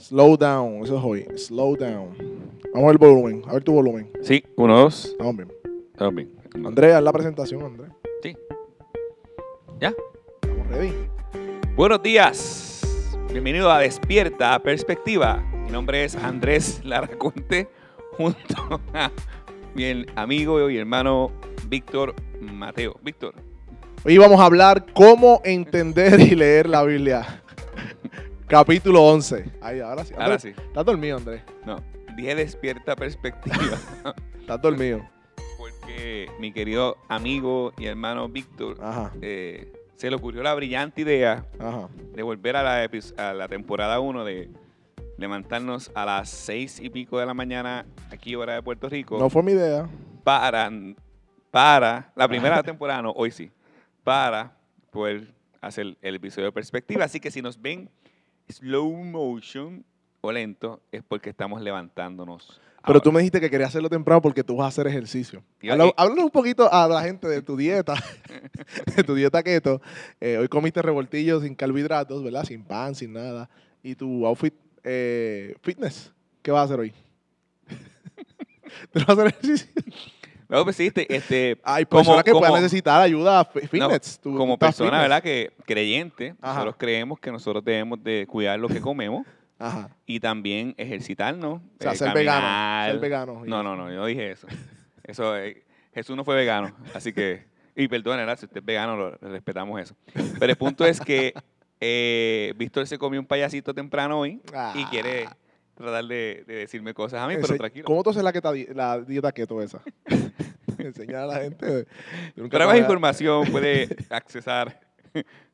Slow down, eso es hoy. Slow down. Vamos a ver el volumen, a ver tu volumen. Sí, uno, dos. Estamos bien. Estamos bien. Andrés, haz la presentación, Andrés. Sí. ¿Ya? Estamos ready. Buenos días. Bienvenido a Despierta Perspectiva. Mi nombre es Andrés Laraconte, junto a mi amigo y hermano Víctor Mateo. Víctor, Hoy vamos a hablar cómo entender y leer la Biblia. Capítulo 11. Ahí, ahora sí. ahora sí. Estás dormido, Andrés. No, dije Despierta Perspectiva Estás dormido. porque mi querido amigo y hermano Víctor eh, se le ocurrió la brillante idea ajá. de volver a la, a la temporada 1 de levantarnos a las seis y pico de la mañana aquí hora de Puerto Rico No fue mi idea. para, para la primera temporada, no, hoy sí, para poder hacer el episodio de perspectiva. Así que si nos ven slow motion o lento, es porque estamos levantándonos. Pero tú me dijiste que querías hacerlo temprano porque tú vas a hacer ejercicio. Habla- Háblanos un poquito a la gente de tu dieta, de tu dieta keto. Eh, hoy comiste revoltillos sin carbohidratos, ¿verdad? Sin pan, sin nada. Y tu outfit eh, fitness, ¿qué vas a hacer hoy? ¿Tú vas a hacer ejercicio? Luego, pues, sí, este, este, Hay Como- personas que como- puedan necesitar ayuda no, fitness. Tú como estás persona, fitness. ¿verdad? Que creyente, Ajá. nosotros creemos que nosotros debemos de cuidar lo que comemos Ajá. y también ejercitarnos. O sea, eh, ser vegano. caminar. Ser vegano. No, no, no, yo no dije eso. Eso, eh, Jesús no fue vegano, así que, y perdón, ¿verdad? si usted es vegano, lo, le respetamos eso. Pero el punto es que eh, Víctor se comió un payasito temprano hoy y Ah. Tratar de, de decirme cosas a mí, pero tranquilo. ¿Cómo tú haces la, la dieta keto esa? Enseñar a la gente. Para más información puede accesar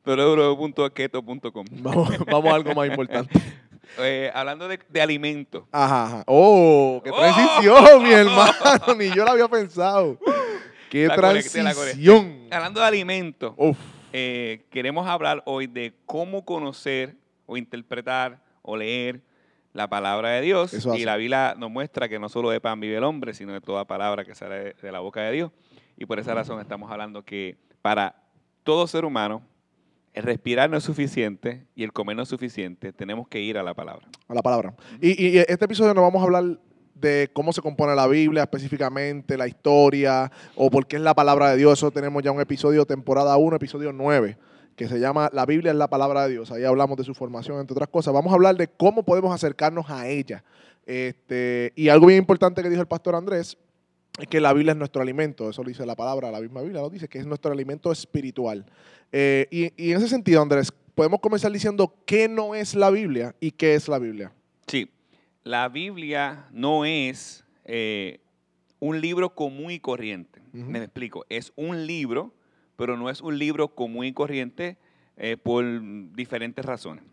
www.keto.com. Vamos, vamos a algo más importante. Eh, hablando de, de alimentos, Ajá, ajá. ¡Oh! ¡Qué ¡Oh! transición, mi hermano! Ni yo lo había pensado. ¡Qué La la transición! hablando de alimentos. Eh, queremos hablar hoy de cómo conocer o interpretar o leer la palabra de Dios. Eso y hace. la Biblia nos muestra que no solo de pan vive el hombre, sino de toda palabra que sale de, de la boca de Dios. Y por esa razón estamos hablando que para todo ser humano, el respirar no es suficiente y el comer no es suficiente. Tenemos que ir a la palabra. A la palabra. Y, y este episodio nos vamos a hablar de cómo se compone la Biblia específicamente, la historia, o por qué es la palabra de Dios. Eso tenemos ya un episodio, temporada 1, episodio 9, que se llama La Biblia es la palabra de Dios. Ahí hablamos de su formación, entre otras cosas. Vamos a hablar de cómo podemos acercarnos a ella. Este, y algo bien importante que dijo el pastor Andrés es que la Biblia es nuestro alimento. Eso lo dice la palabra, la misma Biblia lo dice, que es nuestro alimento espiritual. Eh, y, y en ese sentido, Andrés, podemos comenzar diciendo qué no es la Biblia y qué es la Biblia. Sí, la Biblia no es eh, un libro común y corriente. Me explico. Es un libro, pero no es un libro común y corriente eh, por diferentes razones.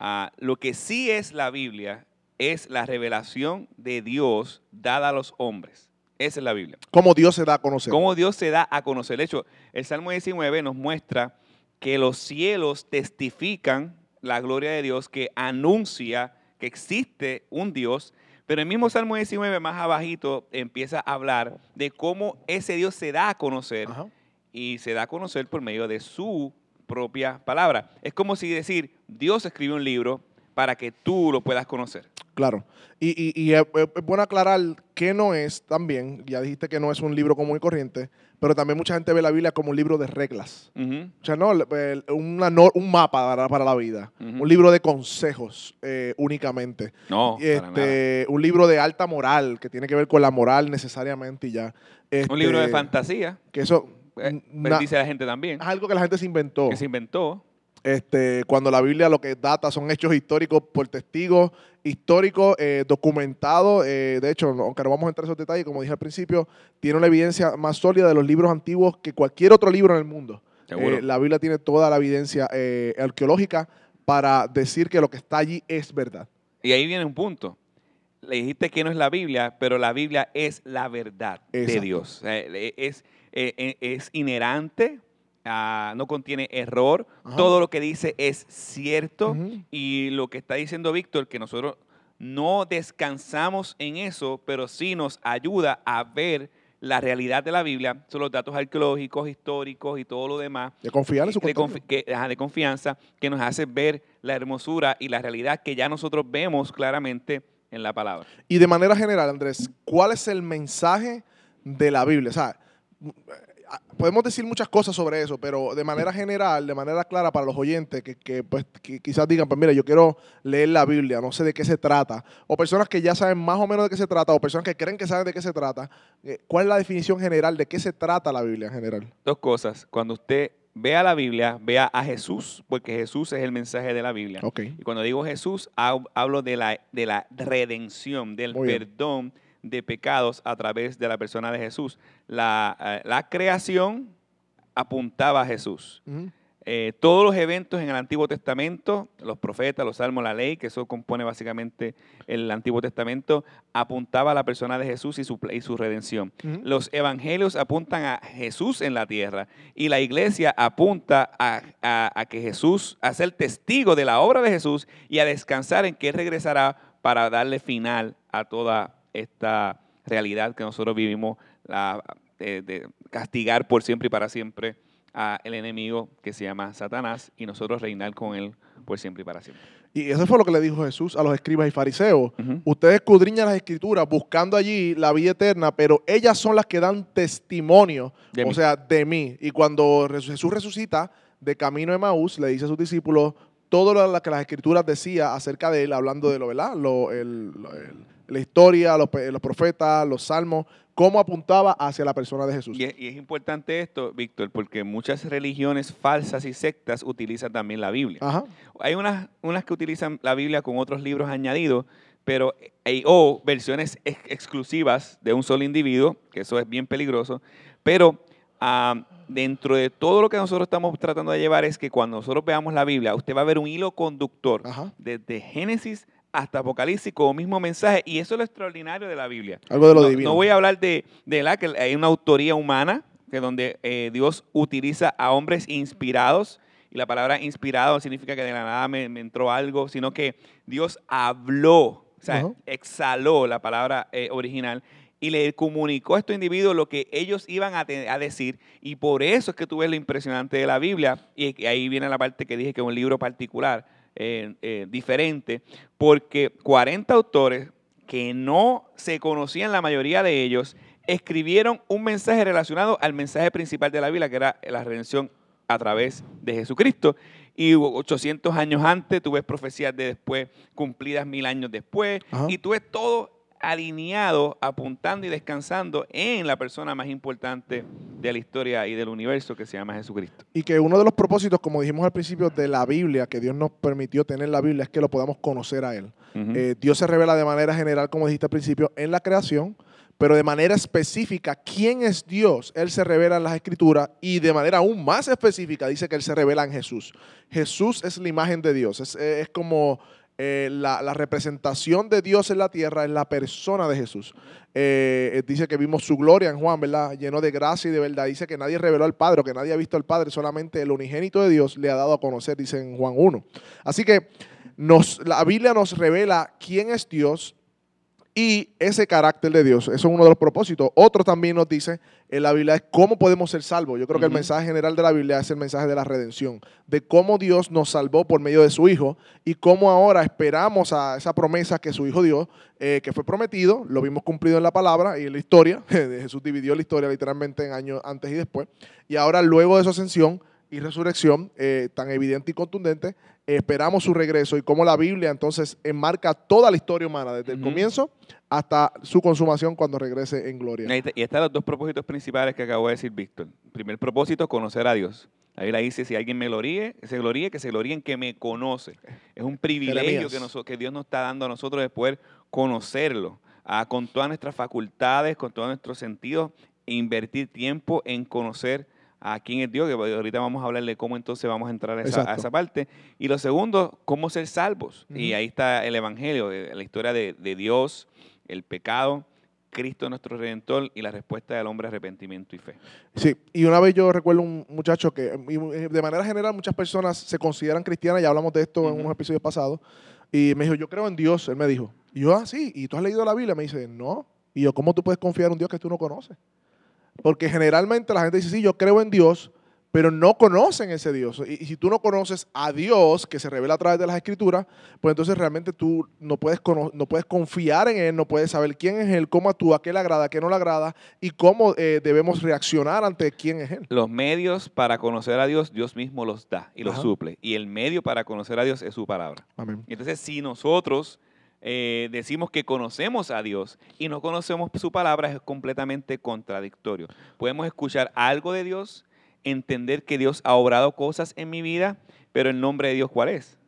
Ah, lo que sí es la Biblia es la revelación de Dios dada a los hombres. Esa es la Biblia. Cómo Dios se da a conocer. Cómo Dios se da a conocer. De hecho, el Salmo 19 nos muestra que los cielos testifican la gloria de Dios, que anuncia que existe un Dios. Pero el mismo Salmo 19, más abajito, empieza a hablar de cómo ese Dios se da a conocer Ajá. Y se da a conocer por medio de su propia palabra. Es como si decir, Dios escribe un libro para que tú lo puedas conocer. Claro. Y, y- y es, bueno aclarar que no es también, ya dijiste que no es un libro común y corriente, pero también mucha gente ve la Biblia como un libro de reglas. Ujú. O sea, no, una un mapa para, para la vida, un libro de consejos eh, únicamente, No, para nada. este, un libro de alta moral que tiene que ver con la moral necesariamente y ya. Un libro de Este, fantasía, Que eso eh, na- dice la gente también, es algo que la gente se inventó. que se inventó. Este, cuando la Biblia lo que data son hechos históricos por testigos históricos eh, documentados. eh, de hecho, aunque no vamos a entrar en esos detalles, como dije al principio, tiene una evidencia más sólida de los libros antiguos que cualquier otro libro en el mundo. Eh, la Biblia tiene toda la evidencia eh, arqueológica para decir que lo que está allí es verdad. Y ahí viene un punto. Le dijiste que no es la Biblia, pero la Biblia es la verdad de Exacto. Dios. O sea, eh, Es, eh, eh, es inherente, ah, no contiene error, Ajá. todo lo que dice es cierto. Y lo que está diciendo Víctor, que nosotros no descansamos en eso, pero sí nos ayuda a ver la realidad de la Biblia son los datos arqueológicos, históricos y todo lo demás. De confiar en su de, contenido. confi- que- ajá, de confianza que nos hace ver la hermosura y la realidad que ya nosotros vemos claramente en la palabra. Y de manera general, Andrés, ¿cuál es el mensaje de la Biblia? O sea, podemos decir muchas cosas sobre eso, pero de manera general, de manera clara para los oyentes que, que, pues, que quizás digan, pues mira, yo quiero leer la Biblia, no sé de qué se trata, o personas que ya saben más o menos de qué se trata, o personas que creen que saben de qué se trata, eh, ¿cuál es la definición general de qué se trata la Biblia en general? Dos cosas. Cuando usted vea la Biblia, vea a Jesús, porque Jesús es el mensaje de la Biblia. Ok. Y cuando digo Jesús, hab- hablo de la, de la redención, del Muy bien. De pecados a través de la persona de Jesús. La, eh, la creación apuntaba a Jesús. Eh, todos los eventos en el Antiguo Testamento, los profetas, los salmos, la ley, que eso compone básicamente el Antiguo Testamento, apuntaba a la persona de Jesús y su, y su redención. Los evangelios apuntan a Jesús en la tierra y la iglesia apunta a, a- a que Jesús, a ser testigo de la obra de Jesús y a descansar en que Él regresará para darle final a toda esta realidad que nosotros vivimos, la, de, de castigar por siempre y para siempre a el enemigo que se llama Satanás y nosotros reinar con él por siempre y para siempre. Y eso fue lo que le dijo Jesús a los escribas y fariseos. Ujú. Ustedes escudriñan las escrituras buscando allí la vida eterna, pero ellas son las que dan testimonio, De o mí. sea, de mí. Y cuando Jesús resucita de camino de Maús, le dice a sus discípulos todo lo que las escrituras decía acerca de él, hablando de lo, ¿verdad? Lo- el- lo- el- la historia, los, profetas, los salmos, cómo apuntaba hacia la persona de Jesús. Y es, y es importante esto, Víctor, porque muchas religiones falsas y sectas utilizan también la Biblia. Ajá. Hay unas, unas que utilizan la Biblia con otros libros añadidos, pero eh, o versiones ex- exclusivas de un solo individuo, que eso es bien peligroso. Pero ah, dentro de todo lo que nosotros estamos tratando de llevar es que cuando nosotros veamos la Biblia, usted va a ver un hilo conductor Ajá. desde Génesis hasta Apocalipsis con el mismo mensaje. Y eso es lo extraordinario de la Biblia. Algo de lo no, divino. no voy a hablar de, de la que hay una autoría humana, que donde eh, Dios utiliza a hombres inspirados. Y la palabra inspirado no significa que de la nada me, me entró algo, sino que Dios habló, o sea, exhaló la palabra eh, original y le comunicó a estos individuos lo que ellos iban a, a decir. Y por eso es que tú ves lo impresionante de la Biblia. Y ahí viene la parte que dije que es un libro particular, eh, eh, diferente, porque 40 autores que no se conocían la mayoría de ellos, escribieron un mensaje relacionado al mensaje principal de la Biblia, que era la redención a través de Jesucristo. Y 800 años antes, tú ves profecías de después, cumplidas mil años después, Ajá. y tú ves todo alineado, apuntando y descansando en la persona más importante de la historia y del universo que se llama Jesucristo. Y que uno de los propósitos, como dijimos al principio, de la Biblia, que Dios nos permitió tener la Biblia, es que lo podamos conocer a Él. Eh, Dios se revela de manera general, como dijiste al principio, en la creación, pero de manera específica, ¿quién es Dios? Él se revela en las escrituras y de manera aún más específica dice que Él se revela en Jesús. Jesús es la imagen de Dios, es, es como eh, la, representación de Dios en la tierra, es la persona de Jesús. Eh, eh, dice que vimos su gloria en Juan, ¿verdad? Lleno de gracia y de verdad. Dice que nadie reveló al Padre, o que nadie ha visto al Padre, solamente el unigénito de Dios le ha dado a conocer, dice en Juan 1. Así que nos, la Biblia nos revela quién es Dios y ese carácter de Dios. Eso es uno de los propósitos. Otro también nos dice en la Biblia es cómo podemos ser salvos. Yo creo que el mensaje general de la Biblia es el mensaje de la redención, de cómo Dios nos salvó por medio de su Hijo y cómo ahora esperamos a esa promesa que su Hijo dio, eh, que fue prometido, lo vimos cumplido en la palabra y en la historia. Jesús dividió la historia literalmente en años antes y después. Y ahora luego de su ascensión y resurrección eh, tan evidente y contundente, esperamos su regreso y cómo la Biblia entonces enmarca toda la historia humana, desde el comienzo hasta su consumación cuando regrese en gloria. Ahí Y están los dos propósitos principales que acabo de decir Víctor. Primer propósito, conocer a Dios. La Biblia dice, si alguien me gloríe, se gloríe, que se gloríe en que me conoce. Es un privilegio que, que Dios nos está dando a nosotros de poder conocerlo ah, con todas nuestras facultades, con todos nuestros sentidos, e invertir tiempo en conocer a quién es Dios, que ahorita vamos a hablar de cómo entonces vamos a entrar a esa, a Exacto. esa parte. Y lo segundo, cómo ser salvos. Y ahí está el Evangelio, eh, la historia de, de Dios, el pecado, Cristo nuestro Redentor y la respuesta del hombre arrepentimiento y fe. Sí, y una vez yo recuerdo un muchacho que, y de manera general, muchas personas se consideran cristianas, ya hablamos de esto en unos episodios pasados, y me dijo, yo creo en Dios, él me dijo. Y yo, ah, sí, ¿y tú has leído la Biblia? Me dice, no. Y yo, ¿cómo tú puedes confiar en un Dios que tú no conoces? Porque generalmente la gente dice, sí, yo creo en Dios, pero no conocen ese Dios. Y, y si tú no conoces a Dios, que se revela a través de las escrituras, pues entonces realmente tú no puedes, no puedes confiar en Él, no puedes saber quién es Él, cómo actúa, qué le agrada, qué no le agrada y cómo eh, debemos reaccionar ante quién es Él. Los medios para conocer a Dios, Dios mismo los da y los Ajá. suple. Y el medio para conocer a Dios es su palabra. Amén. Entonces, si nosotros eh, decimos que conocemos a Dios y no conocemos su palabra, es completamente contradictorio. Podemos escuchar algo de Dios, entender que Dios ha obrado cosas en mi vida, pero el nombre de Dios, ¿cuál es?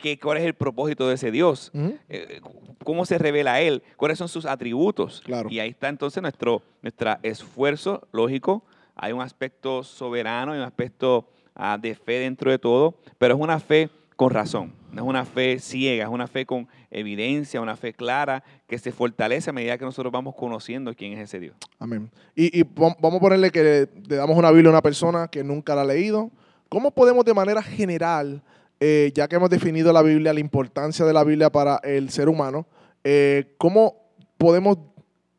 ¿qué- ¿Cuál es el propósito de ese Dios? Eh, ¿Cómo se revela Él? ¿Cuáles son sus atributos? Claro. Y ahí está entonces nuestro nuestra esfuerzo lógico. Hay un aspecto soberano, hay un aspecto ah, de fe dentro de todo, pero es una fe con razón. No es una fe ciega, es una fe con evidencia, una fe clara que se fortalece a medida que nosotros vamos conociendo quién es ese Dios. Amén. Y, y vam- vamos a ponerle que le damos una Biblia a una persona que nunca la ha leído. ¿Cómo podemos de manera general, eh, ya que hemos definido la Biblia, la importancia de la Biblia para el ser humano, eh, cómo podemos,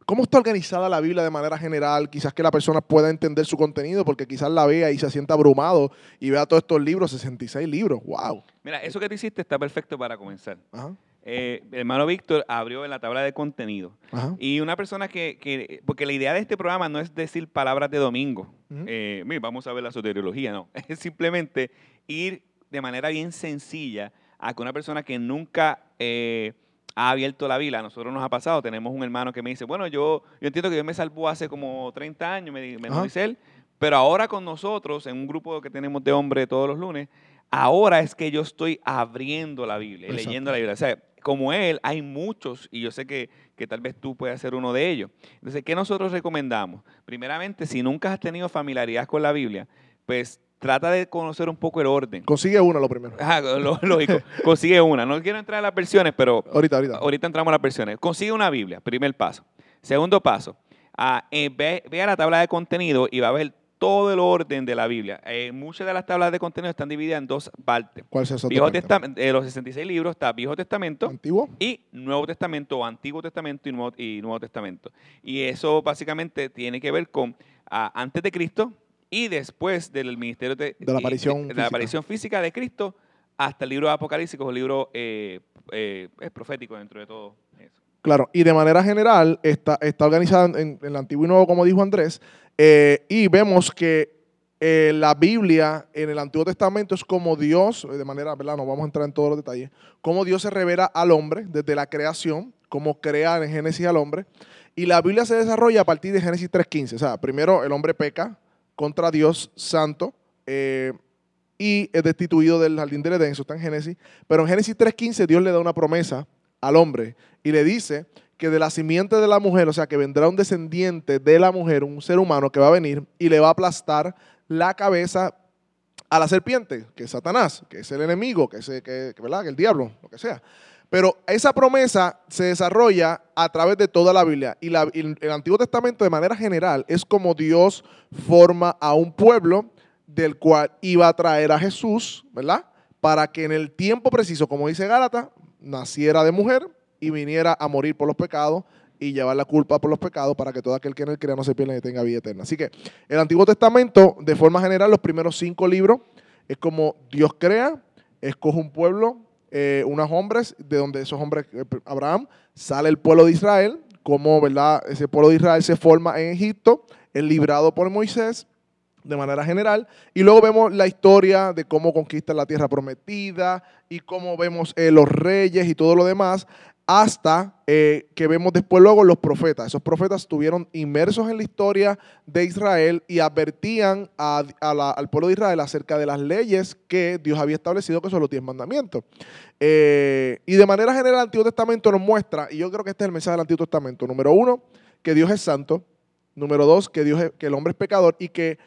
cómo está organizada la Biblia de manera general? Quizás que la persona pueda entender su contenido, porque quizás la vea y se sienta abrumado y vea todos estos libros, 66 libros. ¡Wow! Mira, eso que tú hiciste está perfecto para comenzar. Ajá, Eh, el hermano Víctor abrió en la tabla de contenido. ajá. Y una persona que, que- porque la idea de este programa no es decir palabras de domingo, eh, "Mira, vamos a ver la soteriología, no, es simplemente ir de manera bien sencilla a que una persona que nunca eh, ha abierto la Biblia, a nosotros nos ha pasado, tenemos un hermano que me dice, bueno, yo, yo entiendo que Dios me salvó hace como 30 años, me, Ajá. dice él, pero ahora con nosotros, en un grupo que tenemos de hombres todos los lunes, ahora es que yo estoy abriendo la Biblia, Exacto. leyendo la Biblia. O sea, como él, hay muchos, y yo sé que, que tal vez tú puedas ser uno de ellos. Entonces, ¿qué nosotros recomendamos? Primeramente, si nunca has tenido familiaridad con la Biblia, pues trata de conocer un poco el orden. Consigue una lo primero. Ajá, lo- lógico, consigue una. No quiero entrar a las versiones, pero Ahorita, ahorita. ahorita entramos a las versiones. Consigue una Biblia, primer paso. Segundo paso, ah, eh, ve, ve a la tabla de contenido y va a ver todo el orden de la Biblia. Eh, muchas de las tablas de contenido están divididas en dos partes. ¿Cuál es eso? Viejo Testamento, los 66 libros está Viejo Testamento ¿Antiguo? y Nuevo Testamento o Antiguo Testamento y Nuevo, y Nuevo Testamento. Y eso básicamente tiene que ver con ah, antes de Cristo y después del ministerio de, De la aparición de, la física. aparición física de Cristo hasta el libro de Apocalipsis, que es un libro eh, eh, es profético dentro de todo eso. Claro, y de manera general está, está organizada en, en el Antiguo y Nuevo, como dijo Andrés, eh, y vemos que eh, la Biblia en el Antiguo Testamento es como Dios, de manera, ¿verdad? No vamos a entrar en todos los detalles, cómo Dios se revela al hombre desde la creación, cómo crea en Génesis al hombre, y la Biblia se desarrolla a partir de Génesis 3.15, o sea, primero el hombre peca contra Dios santo, eh, y es destituido del jardín del Edén, eso está en Génesis, pero en Génesis 3.15 Dios le da una promesa al hombre y le dice que de la simiente de la mujer, o sea, que vendrá un descendiente de la mujer, un ser humano que va a venir y le va a aplastar la cabeza a la serpiente, que es Satanás, que es el enemigo, que es, que, ¿verdad? el diablo, lo que sea. Pero esa promesa se desarrolla a través de toda la Biblia. Y, el Antiguo Testamento, de manera general, es como Dios forma a un pueblo del cual iba a traer a Jesús, ¿verdad? Para que en el tiempo preciso, como dice Gálata, naciera de mujer y viniera a morir por los pecados y llevar la culpa por los pecados para que todo aquel que en él crea no se pierda y tenga vida eterna. Así que el Antiguo Testamento, de forma general, los primeros cinco libros, es como Dios crea, escoge un pueblo, eh, unos hombres, de donde esos hombres, eh, Abraham, sale el pueblo de Israel, como ¿verdad? ese pueblo de Israel se forma en Egipto, es librado por Moisés, de manera general. Y luego vemos la historia de cómo conquistan la tierra prometida y cómo vemos eh, los reyes y todo lo demás, hasta eh, que vemos después luego los profetas. Esos profetas estuvieron inmersos en la historia de Israel y advertían a- al pueblo de Israel acerca de las leyes que Dios había establecido, que son los diez mandamientos. Eh, y de manera general el Antiguo Testamento nos muestra, y yo creo que este es el mensaje del Antiguo Testamento, número uno, que Dios es santo, número dos, que, Dios que el hombre es pecador y que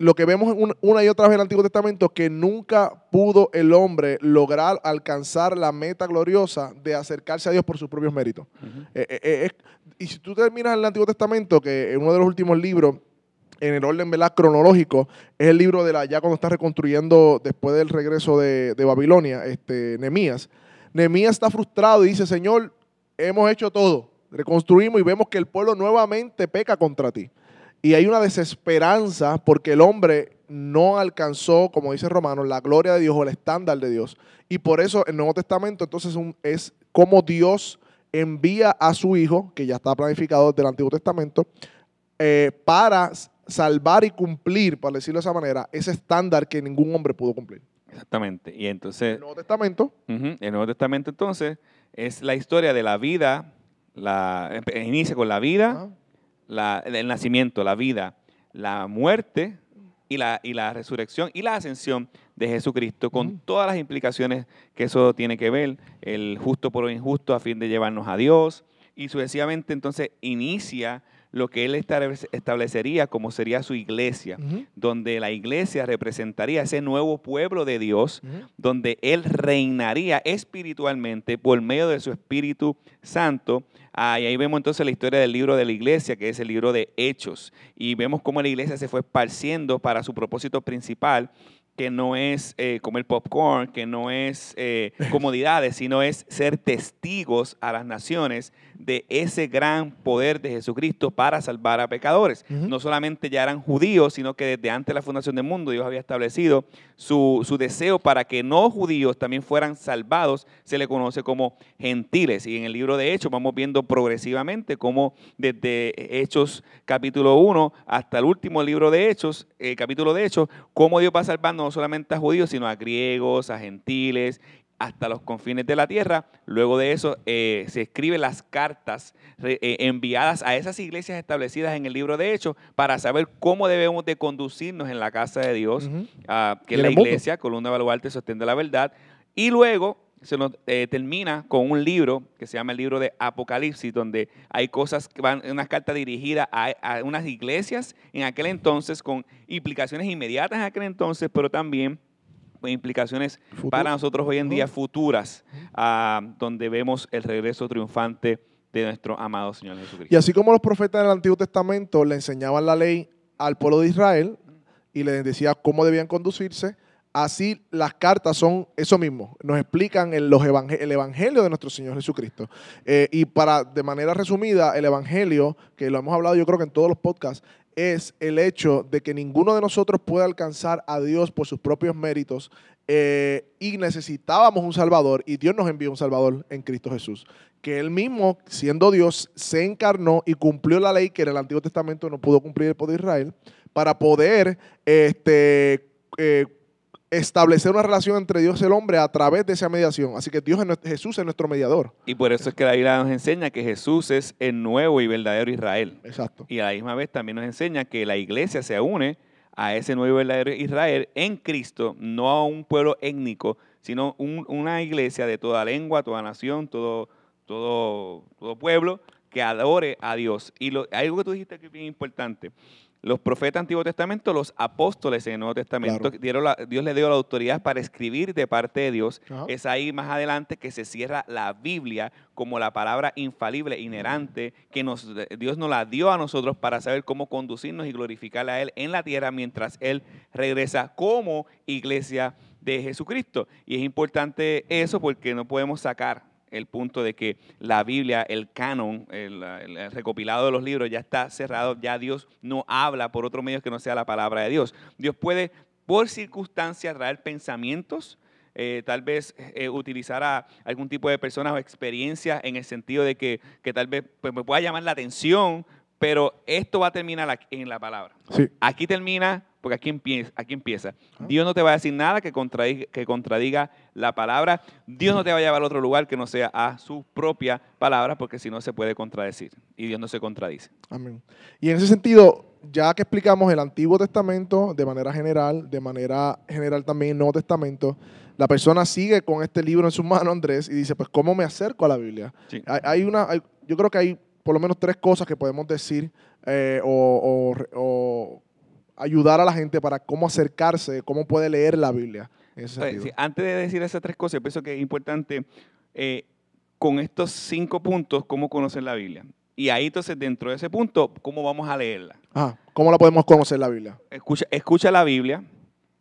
lo que vemos un- una y otra vez en el Antiguo Testamento, que nunca pudo el hombre lograr alcanzar la meta gloriosa de acercarse a Dios por sus propios méritos. Eh, eh, eh, y si tú terminas el Antiguo Testamento, que en uno de los últimos libros, en el orden ¿verdad? cronológico, es el libro de la, ya cuando está reconstruyendo después del regreso de, de Babilonia, este, Nemías. Nemías está frustrado y dice, Señor, hemos hecho todo, reconstruimos y vemos que el pueblo nuevamente peca contra ti. Y hay una desesperanza porque el hombre no alcanzó, como dice Romano, la gloria de Dios o el estándar de Dios. Y por eso el Nuevo Testamento entonces es como Dios envía a su Hijo, que ya está planificado desde el Antiguo Testamento, eh, para salvar y cumplir, por decirlo de esa manera, ese estándar que ningún hombre pudo cumplir. Exactamente. Y entonces, El Nuevo Testamento, el Nuevo Testamento entonces es la historia de la vida, la, inicia con la vida, la- el nacimiento, la vida, la muerte y la, y la resurrección y la ascensión de Jesucristo, con todas las implicaciones que eso tiene que ver, el justo por lo injusto a fin de llevarnos a Dios, y sucesivamente entonces inicia lo que él establece- establecería como sería su iglesia, donde la iglesia representaría ese nuevo pueblo de Dios, donde Él reinaría espiritualmente por medio de su Espíritu Santo. Ah, y ahí vemos entonces la historia del libro de la iglesia, que es el libro de Hechos. Y vemos cómo la iglesia se fue esparciendo para su propósito principal, que no es eh, comer popcorn, que no es eh, comodidades, sino es ser testigos a las naciones de ese gran poder de Jesucristo para salvar a pecadores. No solamente ya eran judíos, sino que desde antes de la fundación del mundo Dios había establecido su, su deseo para que no judíos también fueran salvados, se le conoce como gentiles. Y en el libro de Hechos vamos viendo progresivamente cómo desde Hechos capítulo 1 hasta el último libro de Hechos, eh, capítulo de Hechos, cómo Dios va salvando no solamente a judíos, sino a griegos, a gentiles, hasta los confines de la tierra. Luego de eso eh, se escriben las cartas eh, enviadas a esas iglesias establecidas en el libro de Hechos para saber cómo debemos de conducirnos en la casa de Dios, ah, que es la iglesia, columna baluarte, sostén de la verdad. Y luego se nos eh, termina con un libro que se llama el libro de Apocalipsis, donde hay cosas que van, unas cartas dirigidas a, a unas iglesias en aquel entonces con implicaciones inmediatas en aquel entonces, pero también con implicaciones Futuro. para nosotros hoy en día futuras, ah, donde vemos el regreso triunfante de nuestro amado Señor Jesucristo. Y así como los profetas del Antiguo Testamento le enseñaban la ley al pueblo de Israel y les decía cómo debían conducirse, así las cartas son eso mismo. Nos explican el, los el evangelio de nuestro Señor Jesucristo. Eh, y para, de manera resumida, el evangelio, que lo hemos hablado yo creo que en todos los podcasts, es el hecho de que ninguno de nosotros puede alcanzar a Dios por sus propios méritos eh, y necesitábamos un Salvador y Dios nos envió un Salvador en Cristo Jesús. Que Él mismo, siendo Dios, se encarnó y cumplió la ley que en el Antiguo Testamento no pudo cumplir el pueblo de Israel para poder este, eh, establecer una relación entre Dios y el hombre a través de esa mediación. Así que Dios es nuestro- Jesús es nuestro mediador. Y por eso es que la Biblia nos enseña que Jesús es el nuevo y verdadero Israel. Exacto. Y a la misma vez también nos enseña que la iglesia se une a ese nuevo y verdadero Israel en Cristo, no a un pueblo étnico, sino un- una iglesia de toda lengua, toda nación, todo, todo, todo pueblo que adore a Dios. Y lo, algo que tú dijiste que es bien importante. Los profetas Antiguo Testamento, los apóstoles en el Nuevo Testamento, Claro. dieron la- Dios les dio la autoridad para escribir de parte de Dios. Ajá. Es ahí más adelante que se cierra la Biblia como la palabra infalible, inherente, que nos, Dios nos la dio a nosotros para saber cómo conducirnos y glorificarle a Él en la tierra mientras Él regresa como iglesia de Jesucristo. Y es importante eso porque no podemos sacar el punto de que la Biblia, el canon, el, recopilado de los libros ya está cerrado, ya Dios no habla por otro medio que no sea la palabra de Dios. Dios puede, por circunstancias, traer pensamientos, eh, tal vez eh, utilizar a algún tipo de personas o experiencias en el sentido de que, que tal vez pues, me pueda llamar la atención, pero esto va a terminar en la palabra. Sí. Aquí termina, porque aquí empieza. Aquí empieza. Dios no te va a decir nada que contradiga, que contradiga la palabra. Dios no te va a llevar a otro lugar que no sea a su propia palabra, porque si no se puede contradecir. Y Dios no se contradice. Amén. Y en ese sentido, ya que explicamos el Antiguo Testamento de manera general, de manera general también el Nuevo Testamento, la persona sigue con este libro en su mano, Andrés, y dice, pues, ¿cómo me acerco a la Biblia? Sí. Hay, hay una, hay- yo creo que hay por lo menos tres cosas que podemos decir eh, o, o re- o ayudar a la gente para cómo acercarse, cómo puede leer la Biblia. En ese Oye, sentido. sí, antes de decir esas tres cosas, yo pienso que es importante eh, con estos cinco puntos, cómo conocer la Biblia. Y ahí entonces, dentro de ese punto, cómo vamos a leerla. Ajá. ¿Cómo la podemos conocer la Biblia? Escucha, escucha la Biblia,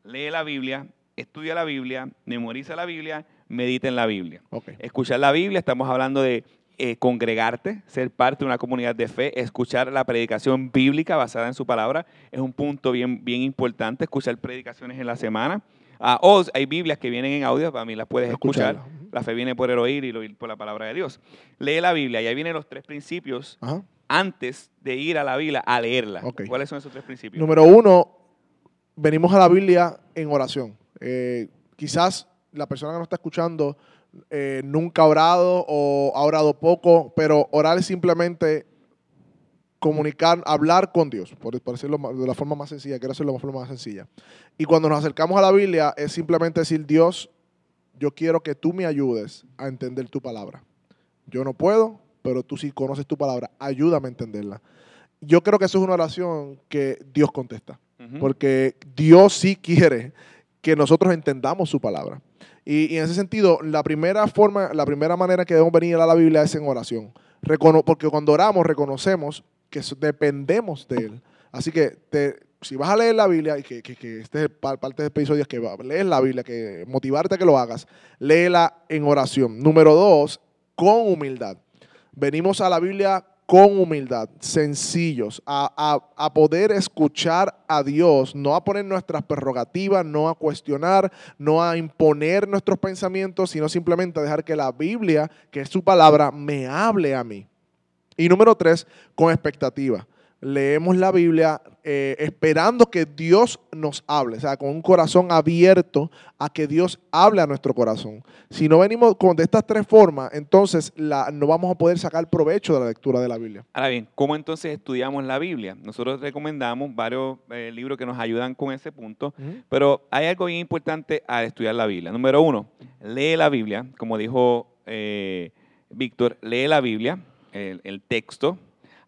lee la Biblia, estudia la Biblia, memoriza la Biblia, medita en la Biblia. Ok. Escuchar la Biblia, estamos hablando de eh, congregarte, ser parte de una comunidad de fe, escuchar la predicación bíblica basada en su palabra, es un punto bien, bien importante, escuchar predicaciones en la semana. Ah, o hay Biblias que vienen en audio, para mí las puedes escuchar. Escucharla. La fe viene por el oír y el oír por la palabra de Dios. Lee la Biblia y ahí vienen los tres principios Ajá. antes de ir a la Biblia a leerla. ¿Cuáles son esos tres principios? Número uno, venimos a la Biblia en oración. Eh, quizás la persona que nos está escuchando eh, nunca ha orado o ha orado poco, pero orar es simplemente comunicar, hablar con Dios, por, por decirlo de la forma más sencilla, quiero hacerlo de la forma más sencilla. Y cuando nos acercamos a la Biblia es simplemente decir, Dios, yo quiero que tú me ayudes a entender tu palabra. Yo no puedo, pero tú sí conoces tu palabra, ayúdame a entenderla. Yo creo que eso es una oración que Dios contesta, porque Dios sí quiere que nosotros entendamos su palabra. Y, en ese sentido, la primera forma, la primera manera que debemos venir a la Biblia es en oración. Recono- porque cuando oramos reconocemos que dependemos de Él. Así que te- si vas a leer la Biblia, y que, que, que este es pa- parte de episodios que va- lees la Biblia, que motivarte a que lo hagas, léela en oración. Número dos, con humildad. Venimos a la Biblia con humildad, sencillos, a, a- a poder escuchar a Dios, no a poner nuestras prerrogativas, no a cuestionar, no a imponer nuestros pensamientos, sino simplemente a dejar que la Biblia, que es su palabra, me hable a mí. Y número tres, con expectativa. Leemos la Biblia eh, esperando que Dios nos hable, o sea, con un corazón abierto a que Dios hable a nuestro corazón. Si no venimos con de estas tres formas, entonces la- no vamos a poder sacar provecho de la lectura de la Biblia. Ahora bien, ¿cómo entonces estudiamos la Biblia? Nosotros recomendamos varios eh, libros que nos ayudan con ese punto, pero hay algo bien importante al estudiar la Biblia. Número uno, lee la Biblia, como dijo eh, Víctor, lee la Biblia, el, el texto.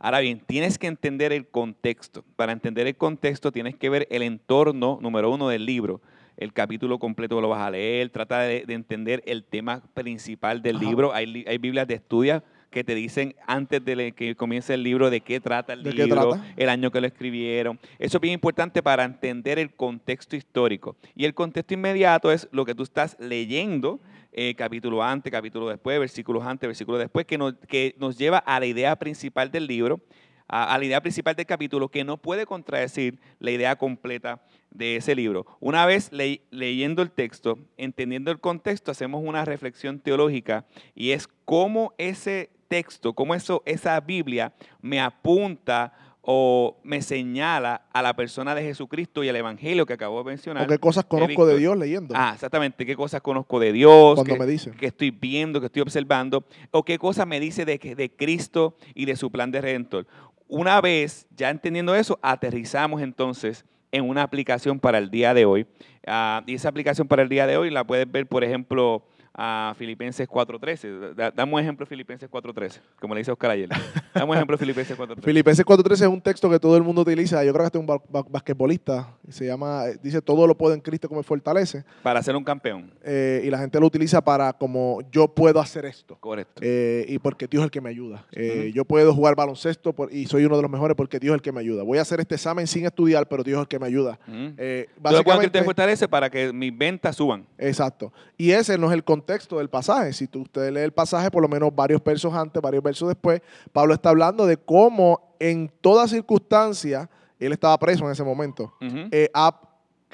Ahora bien, tienes que entender el contexto. Para entender el contexto tienes que ver el entorno, número uno, del libro. El capítulo completo lo vas a leer, trata de, de entender el tema principal del Ajá. libro. Hay, hay Biblias de estudia que te dicen antes de que comience el libro de qué trata el ¿De qué libro, trata? el año que lo escribieron. Eso es bien importante para entender el contexto histórico. Y el contexto inmediato es lo que tú estás leyendo, eh, capítulo antes, capítulo después, versículos antes, versículos después, que nos, que nos lleva a la idea principal del libro, a, la idea principal del capítulo, que no puede contradecir la idea completa de ese libro. Una vez le- leyendo el texto, entendiendo el contexto, hacemos una reflexión teológica y es cómo ese texto, cómo eso, esa Biblia me apunta o me señala a la persona de Jesucristo y al Evangelio que acabo de mencionar. ¿O qué cosas conozco de. Dios leyendo? Ah, exactamente. ¿Qué cosas conozco de Dios? Cuando ¿Qué- me dicen. que estoy viendo, que estoy observando, o qué cosas me dice de, de Cristo y de su plan de redentor. Una vez ya entendiendo eso, aterrizamos entonces en una aplicación para el día de hoy. Ah, y esa aplicación para el día de hoy la puedes ver, por ejemplo, a Filipenses 4.13. Da- Dame un ejemplo de Filipenses 4.13, como le dice Oscar ayer. Dame un ejemplo de Filipenses 4.13. Filipenses 4.13 es un texto que todo el mundo utiliza. Yo creo que este es un ba- ba- basquetbolista. Se llama, eh, dice, todo lo puedo en Cristo que me fortalece. Para ser un campeón. Eh, y la gente lo utiliza para como, yo puedo hacer esto. Correcto. Eh, y porque Dios es el que me ayuda. Eh. Yo puedo jugar baloncesto por- y soy uno de los mejores porque Dios es el que me ayuda. Voy a hacer este examen sin estudiar, pero Dios es el que me ayuda. Ujú. Eh, Todo cuanto básicamente, te fortalece para que mis ventas suban. exacto. Y ese no es el contexto del pasaje. Si tú, usted lee el pasaje, por lo menos varios versos antes, varios versos después, Pablo está hablando de cómo en toda circunstancia, él estaba preso en ese momento, eh, ha,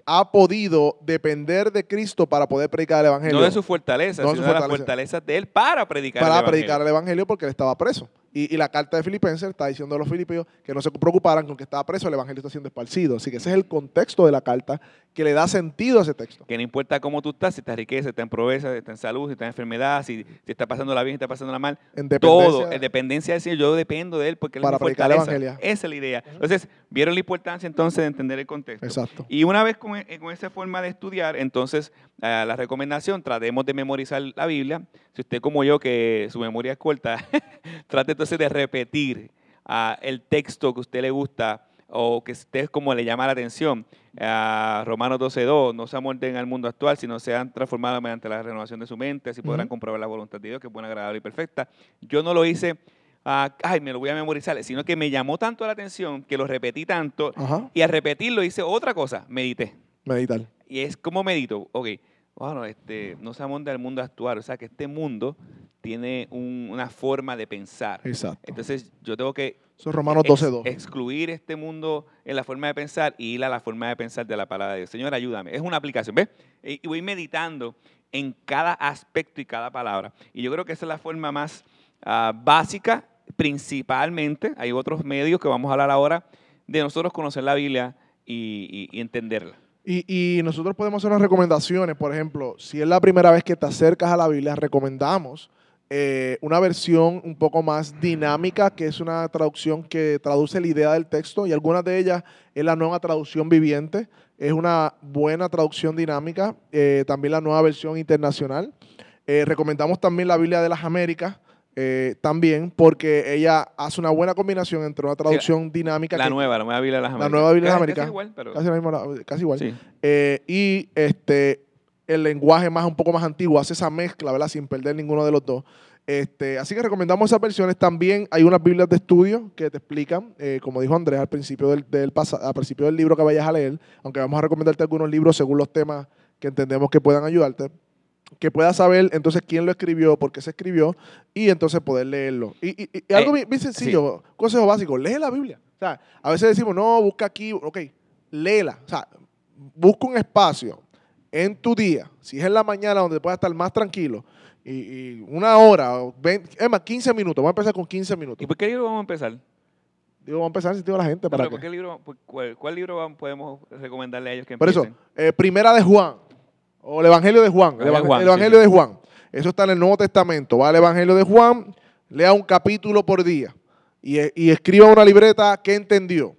ha podido depender de Cristo para poder predicar el Evangelio. No de su fortaleza, No de sino su de las fortaleza. fortalezas de él para predicar para el evangelio. predicar el Evangelio porque él estaba preso. Y, y la carta de Filipenses está diciendo a los filipios que no se preocuparan con que estaba preso, el Evangelio está siendo esparcido. Así que ese es el contexto de la carta que le da sentido a ese texto. Que no importa cómo tú estás, si estás riqueza, si estás en pobreza, si estás en salud, si estás en enfermedad, si, si estás pasando la bien, si estás pasando la mal, En dependencia, todo, en dependencia del Señor, yo dependo de Él porque Él Para es mi predicar el fortaleza. evangelio. Esa es la idea. Entonces, vieron la importancia entonces de entender el contexto. Exacto. Y una vez con, con esa forma de estudiar, entonces eh, la recomendación, tratemos de memorizar la Biblia. Si usted como yo, que su memoria es corta, trate entonces de repetir ah, el texto que a usted le gusta o que usted como le llama la atención. Ah, Romanos 12.2, no se amolden al mundo actual, sino sean transformados mediante la renovación de su mente, así podrán Ujú. comprobar la voluntad de Dios, que es buena, agradable y perfecta. Yo no lo hice, ah, ay, me lo voy a memorizar, sino que me llamó tanto la atención que lo repetí tanto y al repetirlo hice otra cosa, medité. Meditar. Y es como medito, ok, bueno, este, no se amonda el mundo actual, o sea que este mundo tiene un- una forma de pensar. Exacto. Entonces yo tengo que Eso es Romanos ex- 12.2. excluir este mundo en la forma de pensar y ir a la forma de pensar de la palabra de Dios. Señor, ayúdame. Es una aplicación, ¿ves? Y y voy meditando en cada aspecto y cada palabra. Y yo creo que esa es la forma más ah, básica, principalmente, hay otros medios que vamos a hablar ahora, de nosotros conocer la Biblia y, y- y entenderla. Y, nosotros podemos hacer unas recomendaciones. Por ejemplo, si es la primera vez que te acercas a la Biblia, recomendamos eh, una versión un poco más dinámica, que es una traducción que traduce la idea del texto y algunas de ellas es la nueva traducción viviente. Es una buena traducción dinámica. eh, también la nueva versión internacional. Eh, recomendamos también la Biblia de las Américas. Eh, también porque ella hace una buena combinación entre una traducción dinámica La que- nueva, la nueva Biblia de las Américas. nueva Biblia de las Casi- Américas. casi igual, pero- casi, la misma- casi igual sí. eh, y este el lenguaje más un poco más antiguo hace esa mezcla, ¿verdad? Sin perder ninguno de los dos. Este, así que recomendamos esas versiones. También hay unas Biblias de estudio que te explican, eh, como dijo Andrés al principio del, del al principio del libro que vayas a leer, aunque vamos a recomendarte algunos libros según los temas que entendemos que puedan ayudarte, que puedas saber entonces quién lo escribió, por qué se escribió y entonces poder leerlo. Y, y- y algo Eh, bien, bien sencillo, consejo básico, lee la Biblia. O sea, a veces decimos, no, busca aquí, ok, léela. O sea, busca un espacio en tu día, si es en la mañana donde puedas estar más tranquilo, y, y una hora, o 20, es más, 15 minutos, vamos a empezar con 15 minutos. ¿Y por qué libro vamos a empezar? Digo, vamos a empezar sentido de la gente. No, para pero que- ¿por qué libro, por- cuál, cuál libro podemos recomendarle a ellos que Por eso, empiecen? eh, primera de Juan, o el Evangelio de Juan, el, Evangelio de Juan, el sí, Evangelio sí. de Juan. Eso está en el Nuevo Testamento. Va al Evangelio de Juan, lea un capítulo por día y, y escriba una libreta qué entendió,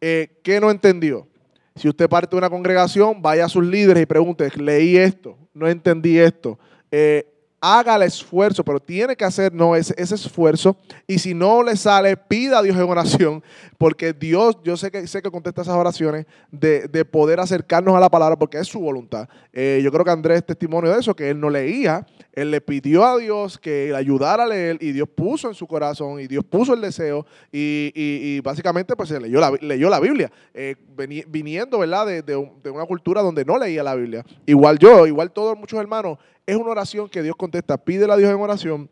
eh, qué no entendió. Si usted parte de una congregación, vaya a sus líderes y pregunte, leí esto, no entendí esto. Eh, haga el esfuerzo, pero tiene que hacer no, ese, ese esfuerzo. Y si no le sale, pida a Dios en oración, porque Dios, yo sé que, sé que contesta esas oraciones, de, de poder acercarnos a la palabra, porque es su voluntad. Eh, yo creo que Andrés es testimonio de eso, que él no leía, él le pidió a Dios que le ayudara a leer, y Dios puso en su corazón, y Dios puso el deseo, y, y- básicamente pues se leyó la, leyó la Biblia, eh, viniendo, ¿verdad?, de, de de una cultura donde no leía la Biblia. Igual yo, igual todos muchos hermanos, es una oración que Dios contesta. Pídele a Dios en oración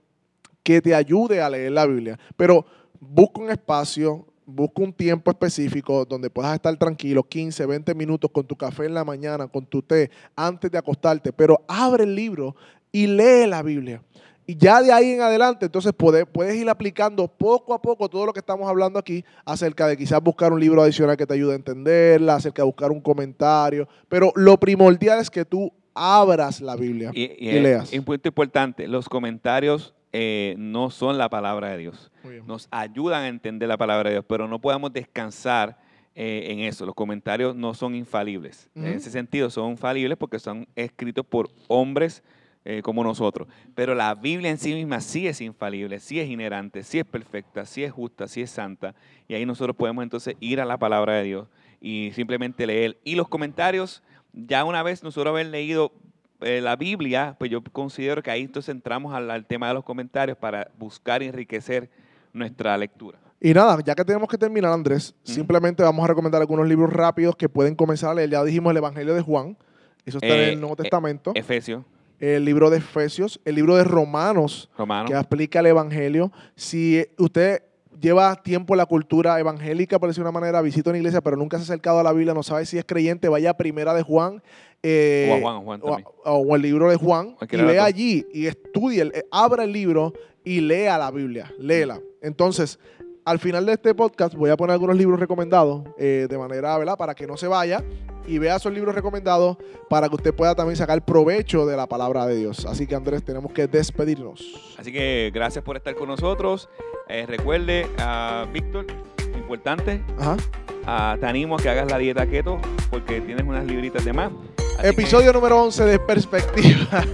que te ayude a leer la Biblia. Pero busca un espacio, busca un tiempo específico donde puedas estar tranquilo, 15, 20 minutos con tu café en la mañana, con tu té, antes de acostarte. Pero abre el libro y lee la Biblia. Y ya de ahí en adelante, entonces puedes, ir aplicando poco a poco todo lo que estamos hablando aquí acerca de quizás buscar un libro adicional que te ayude a entenderla, acerca de buscar un comentario. Pero lo primordial es que tú abras la Biblia y, Y, y, leas. un punto importante, los comentarios eh, no son la palabra de Dios. Nos ayudan a entender la palabra de Dios, pero no podemos descansar eh, en eso. Los comentarios no son infalibles. En ese sentido, son infalibles porque son escritos por hombres eh, como nosotros. Pero la Biblia en sí misma sí es infalible, sí es inherente, sí es perfecta, sí es justa, sí es santa. Y ahí nosotros podemos entonces ir a la palabra de Dios y simplemente leer. Y los comentarios, ya una vez nosotros haber leído eh, la Biblia, pues yo considero que ahí entonces entramos al, al tema de los comentarios para buscar y enriquecer nuestra lectura. Y nada, ya que tenemos que terminar, Andrés, simplemente vamos a recomendar algunos libros rápidos que pueden comenzar a leer. Ya dijimos el Evangelio de Juan, eso está Eh, en el Nuevo eh, Testamento. Efesios, el libro de Efesios, el libro de Romanos, Romanos. que explica el Evangelio. Si eh, usted lleva tiempo en la cultura evangélica, por decir una manera, visita una iglesia, pero nunca se ha acercado a la Biblia, no sabe si es creyente, vaya a Primera de Juan. eh, O a Juan, Juan o, o el libro de Juan, y dos. allí y estudie, eh, abra el libro y lea la Biblia, léela. Entonces, al final de este podcast voy a poner algunos libros recomendados eh, de manera, ¿verdad? Para que no se vaya y vea esos libros recomendados para que usted pueda también sacar provecho de la palabra de Dios. Así que Andrés, tenemos que despedirnos. Así que gracias por estar con nosotros. Eh, recuerde, a Víctor, importante, Ajá. ah, te animo a que hagas la dieta keto porque tienes unas libritas de más. Así Episodio número 11 de Perspectiva.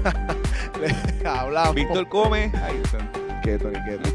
Hablamos. Víctor come. Santo. Quieto, ni quieto.